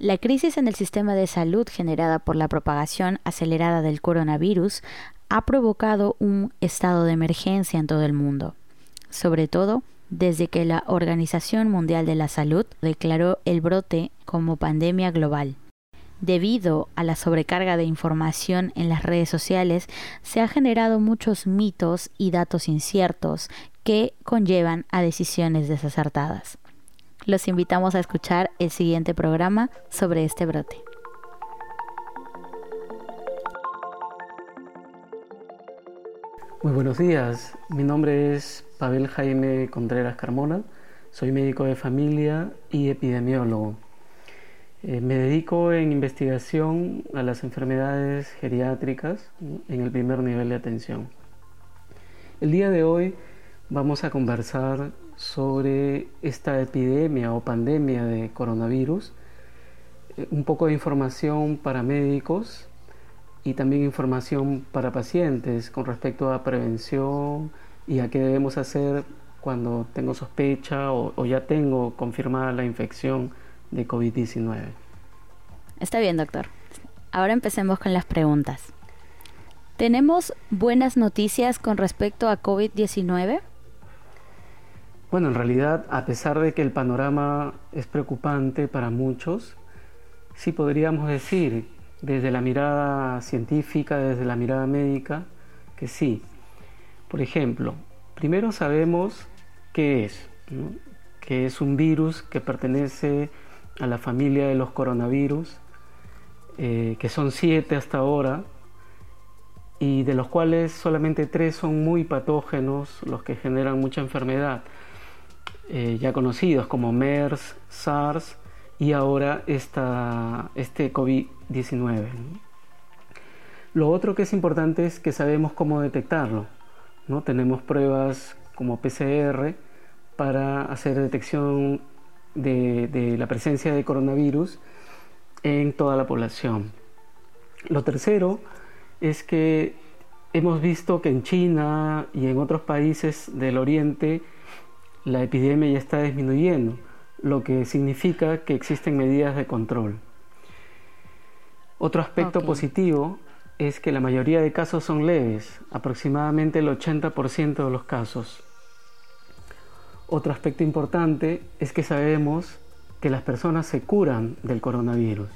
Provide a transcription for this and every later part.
La crisis en el sistema de salud generada por la propagación acelerada del coronavirus ha provocado un estado de emergencia en todo el mundo, sobre todo desde que la Organización Mundial de la Salud declaró el brote como pandemia global. Debido a la sobrecarga de información en las redes sociales, se han generado muchos mitos y datos inciertos que conllevan a decisiones desacertadas. Los invitamos a escuchar el siguiente programa sobre este brote. Muy buenos días, mi nombre es Pavel Jaime Contreras Carmona, soy médico de familia y epidemiólogo. Eh, me dedico en investigación a las enfermedades geriátricas en el primer nivel de atención. El día de hoy vamos a conversar sobre esta epidemia o pandemia de coronavirus, eh, un poco de información para médicos y también información para pacientes con respecto a prevención y a qué debemos hacer cuando tengo sospecha o, o ya tengo confirmada la infección de COVID-19. Está bien, doctor. Ahora empecemos con las preguntas. ¿Tenemos buenas noticias con respecto a COVID-19? Bueno, en realidad, a pesar de que el panorama es preocupante para muchos, sí podríamos decir desde la mirada científica, desde la mirada médica, que sí. Por ejemplo, primero sabemos qué es, que es un virus que pertenece a la familia de los coronavirus, eh, que son siete hasta ahora, y de los cuales solamente tres son muy patógenos, los que generan mucha enfermedad, eh, ya conocidos como MERS, SARS y ahora esta, este COVID-19. Lo otro que es importante es que sabemos cómo detectarlo. ¿no? Tenemos pruebas como PCR para hacer detección de, la presencia de coronavirus en toda la población. Lo tercero es que hemos visto que en China y en otros países del Oriente la epidemia ya está disminuyendo, lo que significa que existen medidas de control. Otro aspecto positivo es que la mayoría de casos son leves, aproximadamente el 80% de los casos. Otro aspecto importante es que sabemos que las personas se curan del coronavirus,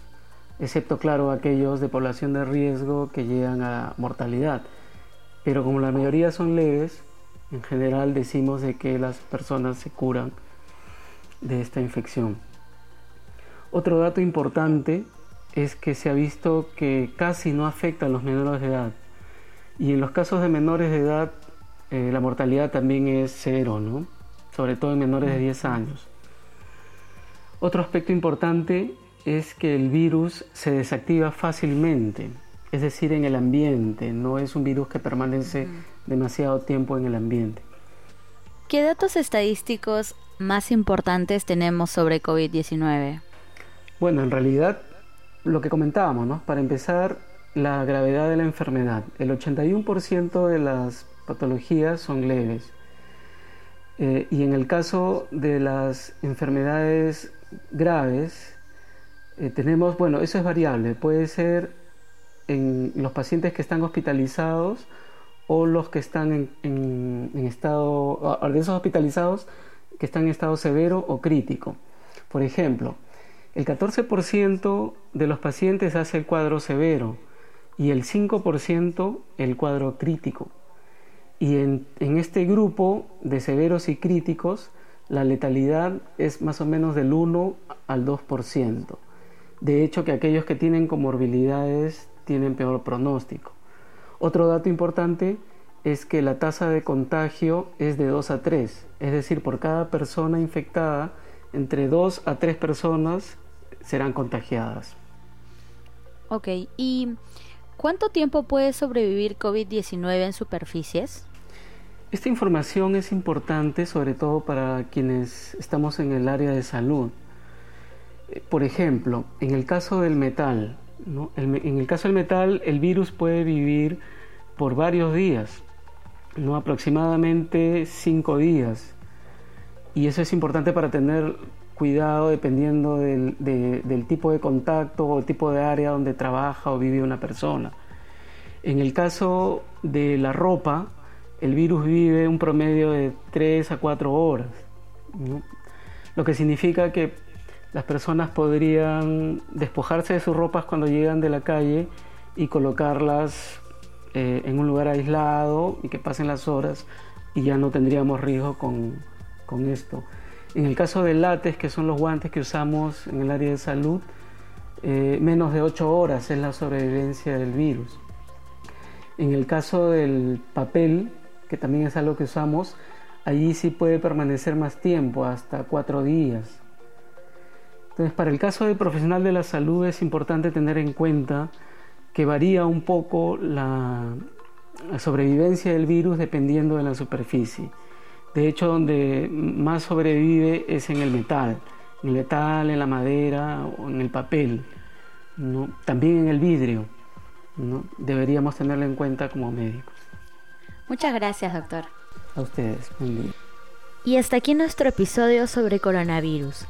excepto claro aquellos de población de riesgo que llegan a mortalidad. Pero como la mayoría son leves, en general decimos de que las personas se curan de esta infección. Otro dato importante es que se ha visto que casi no afecta a los menores de edad. Y en los casos de menores de edad, eh, la mortalidad también es cero, ¿no? sobre todo en menores de 10 años. Otro aspecto importante es que el virus se desactiva fácilmente, es decir, en el ambiente, no es un virus que permanece demasiado tiempo en el ambiente. ¿Qué datos estadísticos más importantes tenemos sobre COVID-19? Bueno, en realidad lo que comentábamos, ¿no? Para empezar, la gravedad de la enfermedad. El 81% de las patologías son leves eh, y en el caso de las enfermedades graves, eh, tenemos, bueno, eso es variable, puede ser en los pacientes que están hospitalizados o los que están en, estado, de esos hospitalizados que están en estado severo o crítico. Por ejemplo, el 14% de los pacientes hace el cuadro severo y el 5% el cuadro crítico. Y en, este grupo de severos y críticos, la letalidad es más o menos del 1 al 2%. De hecho, que aquellos que tienen comorbilidades tienen peor pronóstico. Otro dato importante es que la tasa de contagio es de 2 a 3, es decir, por cada persona infectada, entre 2 a 3 personas serán contagiadas. Ok, ¿y cuánto tiempo puede sobrevivir COVID-19 en superficies? Esta información es importante sobre todo para quienes estamos en el área de salud. Eh, por ejemplo, en el caso del metal, en el caso del metal el virus puede vivir por varios días, ¿no? aproximadamente cinco días. Y eso es importante para tener cuidado dependiendo del, del tipo de contacto o tipo de área donde trabaja o vive una persona. En el caso de la ropa, el virus vive un promedio de 3 a 4 horas, lo que significa que las personas podrían despojarse de sus ropas cuando llegan de la calle y colocarlas eh, en un lugar aislado y que pasen las horas y ya no tendríamos riesgo con, con esto. En el caso del látex, que son los guantes que usamos en el área de salud, eh, menos de 8 horas es la sobrevivencia del virus. En el caso del papel, que también es algo que usamos, allí sí puede permanecer más tiempo, hasta 4 días. Entonces, para el caso del profesional de la salud es importante tener en cuenta que varía un poco la, sobrevivencia del virus dependiendo de la superficie. De hecho, donde más sobrevive es en el metal, en el metal, en la madera o en el papel, también en el vidrio. Deberíamos tenerlo en cuenta como médicos. Muchas gracias, doctor. A ustedes, buen día. Y hasta aquí nuestro episodio sobre coronavirus,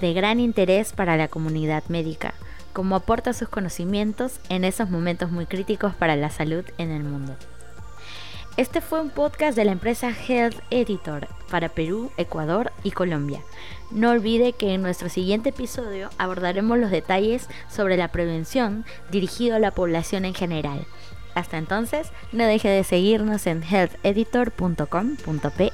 de gran interés para la comunidad médica, como aporta sus conocimientos en esos momentos muy críticos para la salud en el mundo. Este fue un podcast de la empresa Health Editor para Perú, Ecuador y Colombia. No olvide que en nuestro siguiente episodio abordaremos los detalles sobre la prevención dirigido a la población en general. Hasta entonces, no deje de seguirnos en healtheditor.com.pe.